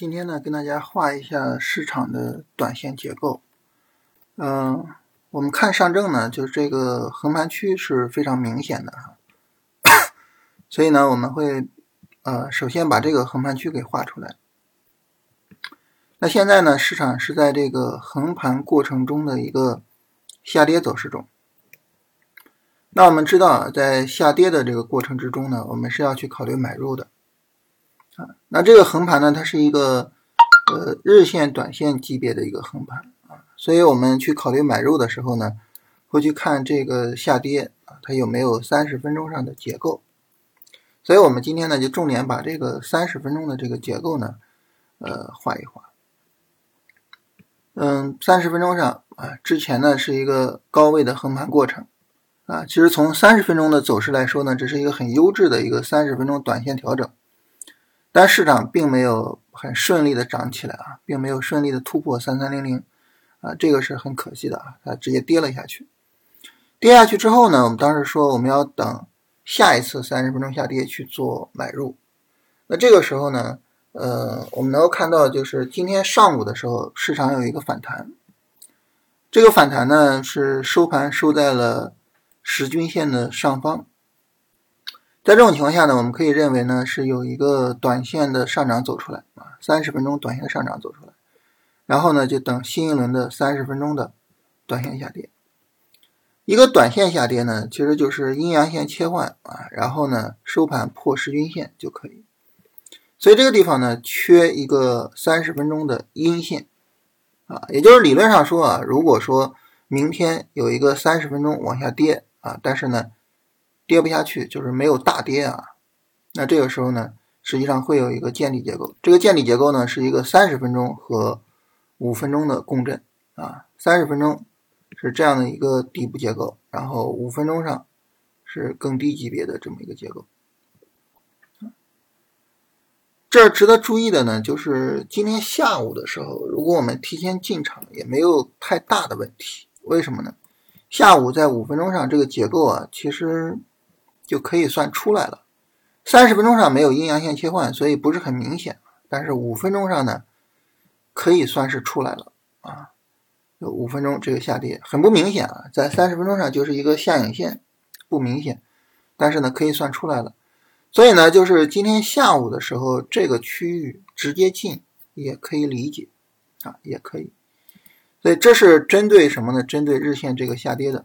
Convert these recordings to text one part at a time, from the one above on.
今天呢，跟大家画一下市场的短线结构。嗯，我们看上证呢，就是这个横盘区是非常明显的哈。所以呢，我们会呃，首先把这个横盘区给画出来。那现在呢，市场是在这个横盘过程中的一个下跌走势中。那我们知道，在下跌的这个过程之中呢，我们是要去考虑买入的。那这个横盘呢，它是一个呃日线、短线级别的一个横盘啊，所以我们去考虑买入的时候呢，会去看这个下跌啊，它有没有三十分钟上的结构。所以我们今天呢，就重点把这个三十分钟的这个结构呢，呃，画一画。嗯，三十分钟上啊，之前呢是一个高位的横盘过程啊，其实从三十分钟的走势来说呢，这是一个很优质的一个三十分钟短线调整。但市场并没有很顺利的涨起来啊，并没有顺利的突破三三零零啊，这个是很可惜的啊，它直接跌了下去。跌下去之后呢，我们当时说我们要等下一次三十分钟下跌去做买入。那这个时候呢，呃，我们能够看到就是今天上午的时候，市场有一个反弹。这个反弹呢是收盘收在了十均线的上方。在这种情况下呢，我们可以认为呢是有一个短线的上涨走出来啊，三十分钟短线上涨走出来，然后呢就等新一轮的三十分钟的短线下跌。一个短线下跌呢，其实就是阴阳线切换啊，然后呢收盘破十均线就可以。所以这个地方呢缺一个三十分钟的阴线啊，也就是理论上说啊，如果说明天有一个三十分钟往下跌啊，但是呢。跌不下去，就是没有大跌啊。那这个时候呢，实际上会有一个见底结构。这个见底结构呢，是一个三十分钟和五分钟的共振啊。三十分钟是这样的一个底部结构，然后五分钟上是更低级别的这么一个结构。这值得注意的呢，就是今天下午的时候，如果我们提前进场，也没有太大的问题。为什么呢？下午在五分钟上这个结构啊，其实。就可以算出来了。三十分钟上没有阴阳线切换，所以不是很明显。但是五分钟上呢，可以算是出来了啊。有五分钟这个下跌很不明显啊，在三十分钟上就是一个下影线，不明显。但是呢，可以算出来了。所以呢，就是今天下午的时候，这个区域直接进也可以理解啊，也可以。所以这是针对什么呢？针对日线这个下跌的。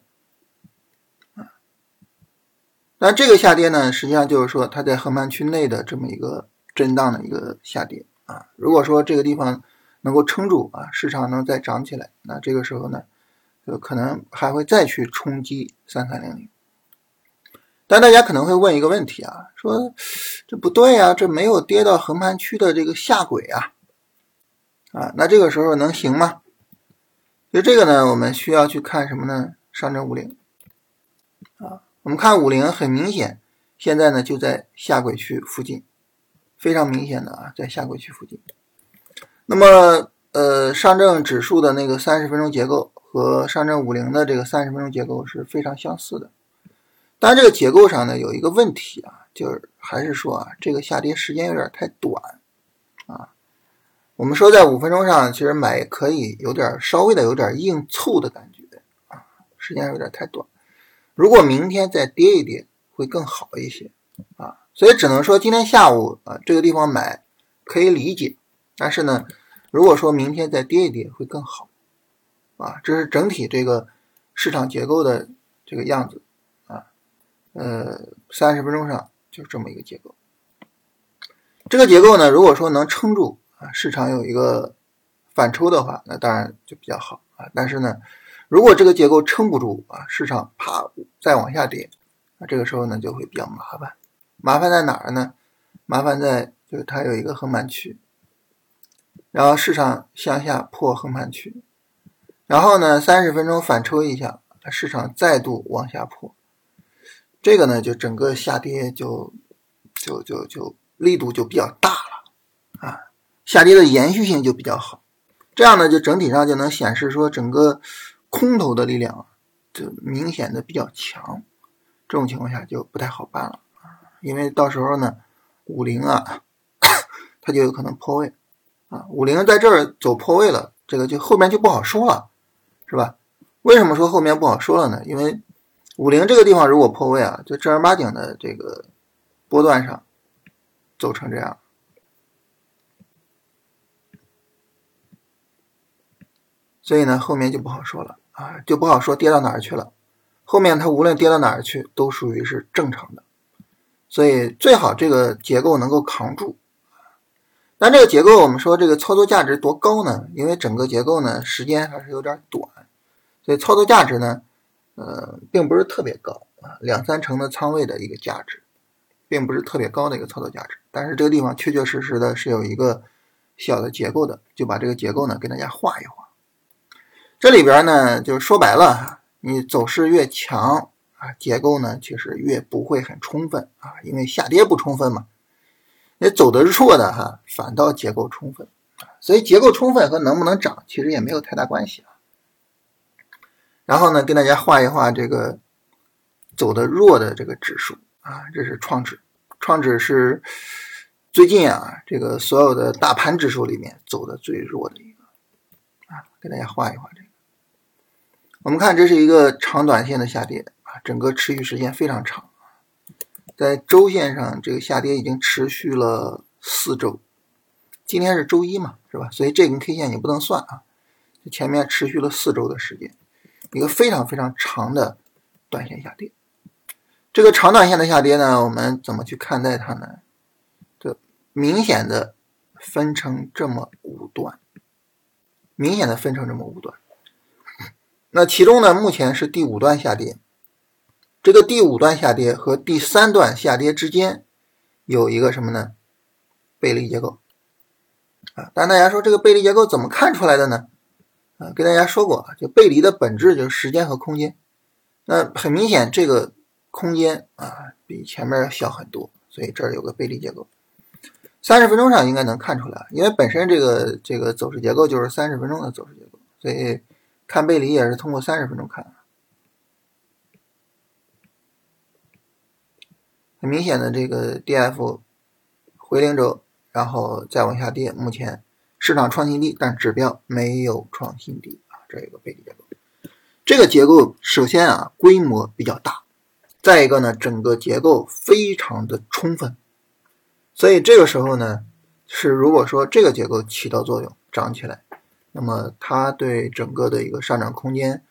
那这个下跌呢，实际上就是说它在横盘区内的这么一个震荡的一个下跌啊。如果说这个地方能够撑住啊，市场能再涨起来，那这个时候呢，就可能还会再去冲击三三零零。但大家可能会问一个问题啊，说这不对啊，这没有跌到横盘区的这个下轨啊，啊，那这个时候能行吗？就这个呢，我们需要去看什么呢？上证五零。我们看五零很明显，现在呢就在下轨区附近，非常明显的啊，在下轨区附近。那么，呃，上证指数的那个三十分钟结构和上证五零的这个三十分钟结构是非常相似的。当然，这个结构上呢有一个问题啊，就是还是说啊，这个下跌时间有点太短啊。我们说在五分钟上，其实买可以有点稍微的有点硬凑的感觉啊，时间有点太短。如果明天再跌一跌，会更好一些啊，所以只能说今天下午啊这个地方买可以理解，但是呢，如果说明天再跌一跌会更好啊，这是整体这个市场结构的这个样子啊，呃，三十分钟上就是这么一个结构，这个结构呢，如果说能撑住啊，市场有一个反抽的话，那当然就比较好啊，但是呢。如果这个结构撑不住啊，市场啪再往下跌，那这个时候呢就会比较麻烦。麻烦在哪儿呢？麻烦在就是它有一个横盘区，然后市场向下破横盘区，然后呢三十分钟反抽一下，市场再度往下破，这个呢就整个下跌就就就就力度就比较大了啊，下跌的延续性就比较好，这样呢就整体上就能显示说整个。空头的力量就明显的比较强，这种情况下就不太好办了啊，因为到时候呢，五零啊，它就有可能破位啊，五零在这儿走破位了，这个就后面就不好说了，是吧？为什么说后面不好说了呢？因为五零这个地方如果破位啊，就正儿八经的这个波段上走成这样，所以呢后面就不好说了啊，就不好说跌到哪儿去了。后面它无论跌到哪儿去，都属于是正常的，所以最好这个结构能够扛住。但这个结构我们说这个操作价值多高呢？因为整个结构呢时间还是有点短，所以操作价值呢，呃，并不是特别高啊，两三成的仓位的一个价值，并不是特别高的一个操作价值。但是这个地方确确实实的是有一个小的结构的，就把这个结构呢给大家画一画。这里边呢就说白了。你走势越强啊，结构呢其实越不会很充分啊，因为下跌不充分嘛。你走的弱的哈，反倒结构充分啊，所以结构充分和能不能涨其实也没有太大关系啊。然后呢，跟大家画一画这个走的弱的这个指数啊，这是创指，创指是最近啊这个所有的大盘指数里面走的最弱的一个啊，给大家画一画这。我们看，这是一个长短线的下跌啊，整个持续时间非常长在周线上，这个下跌已经持续了四周。今天是周一嘛，是吧？所以这根 K 线你不能算啊，前面持续了四周的时间，一个非常非常长的短线下跌。这个长短线的下跌呢，我们怎么去看待它呢？这明显的分成这么五段，明显的分成这么五段。那其中呢，目前是第五段下跌，这个第五段下跌和第三段下跌之间有一个什么呢？背离结构啊。但大家说这个背离结构怎么看出来的呢？啊，跟大家说过啊，就背离的本质就是时间和空间。那很明显，这个空间啊比前面要小很多，所以这儿有个背离结构。三十分钟上应该能看出来，因为本身这个这个走势结构就是三十分钟的走势结构，所以。看背离也是通过三十分钟看，很明显的这个 D F 回零轴，然后再往下跌。目前市场创新低，但指标没有创新低啊，这一个背离结构。这个结构首先啊规模比较大，再一个呢整个结构非常的充分，所以这个时候呢是如果说这个结构起到作用，涨起来。那么它对整个的一个上涨空间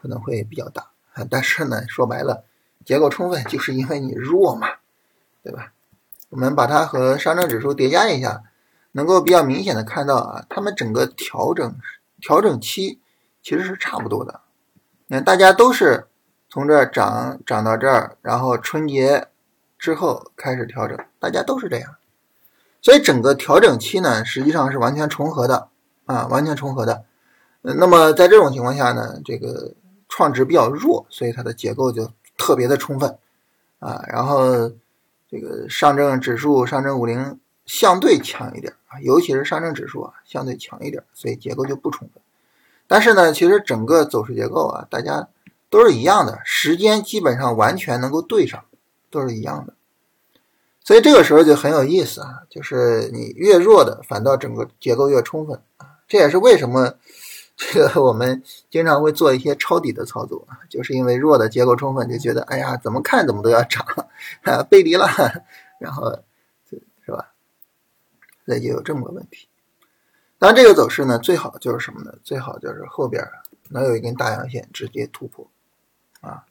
可能会比较大啊，但是呢，说白了，结构充分就是因为你弱嘛，对吧？我们把它和上证指数叠加一下，能够比较明显的看到啊，它们整个调整调整期其实是差不多的。那大家都是从这儿涨涨到这儿，然后春节之后开始调整，大家都是这样，所以整个调整期呢，实际上是完全重合的。啊，完全重合的。那么在这种情况下呢，这个创值比较弱，所以它的结构就特别的充分啊。然后这个上证指数、上证五零相对强一点啊，尤其是上证指数啊，相对强一点，所以结构就不充分。但是呢，其实整个走势结构啊，大家都是一样的，时间基本上完全能够对上，都是一样的。所以这个时候就很有意思啊，就是你越弱的，反倒整个结构越充分啊。这也是为什么 这个我们经常会做一些抄底的操作啊，就是因为弱的结构充分，就觉得哎呀，怎么看怎么都要涨啊，背离了，然后是吧？那就有这么个问题。当然，这个走势呢，最好就是什么呢？最好就是后边能有一根大阳线直接突破啊，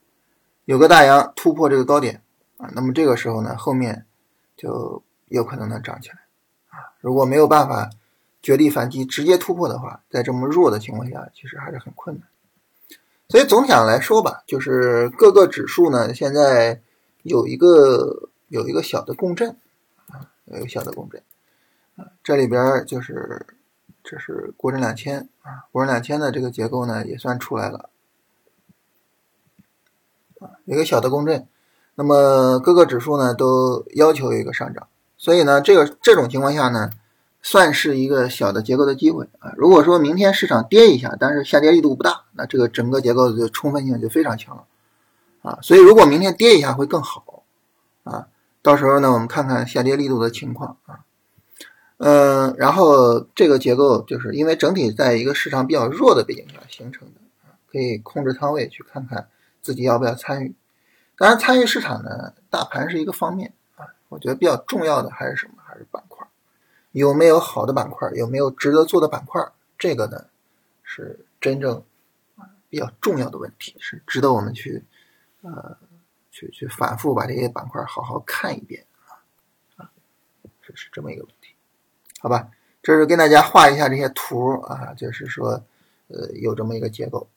有个大阳突破这个高点啊，那么这个时候呢，后面就有可能能涨起来啊。如果没有办法。绝地反击直接突破的话，在这么弱的情况下，其实还是很困难。所以总体上来说吧，就是各个指数呢，现在有一个有一个小的共振啊，有一个小的共振啊。这里边就是这是国证两千啊，国证两千的这个结构呢也算出来了啊，有一个小的共振。那么各个指数呢都要求一个上涨，所以呢，这个这种情况下呢。算是一个小的结构的机会啊。如果说明天市场跌一下，但是下跌力度不大，那这个整个结构的充分性就非常强了啊。所以如果明天跌一下会更好啊。到时候呢，我们看看下跌力度的情况啊。嗯，然后这个结构就是因为整体在一个市场比较弱的背景下形成的，可以控制仓位去看看自己要不要参与。当然，参与市场呢，大盘是一个方面啊，我觉得比较重要的还是什么？还是板块，有没有好的板块，有没有值得做的板块，这个呢是真正比较重要的问题，是值得我们去呃去去反复把这些板块好好看一遍啊啊，这是这么一个问题。好吧，这是跟大家画一下这些图啊，就是说，呃，有这么一个结构。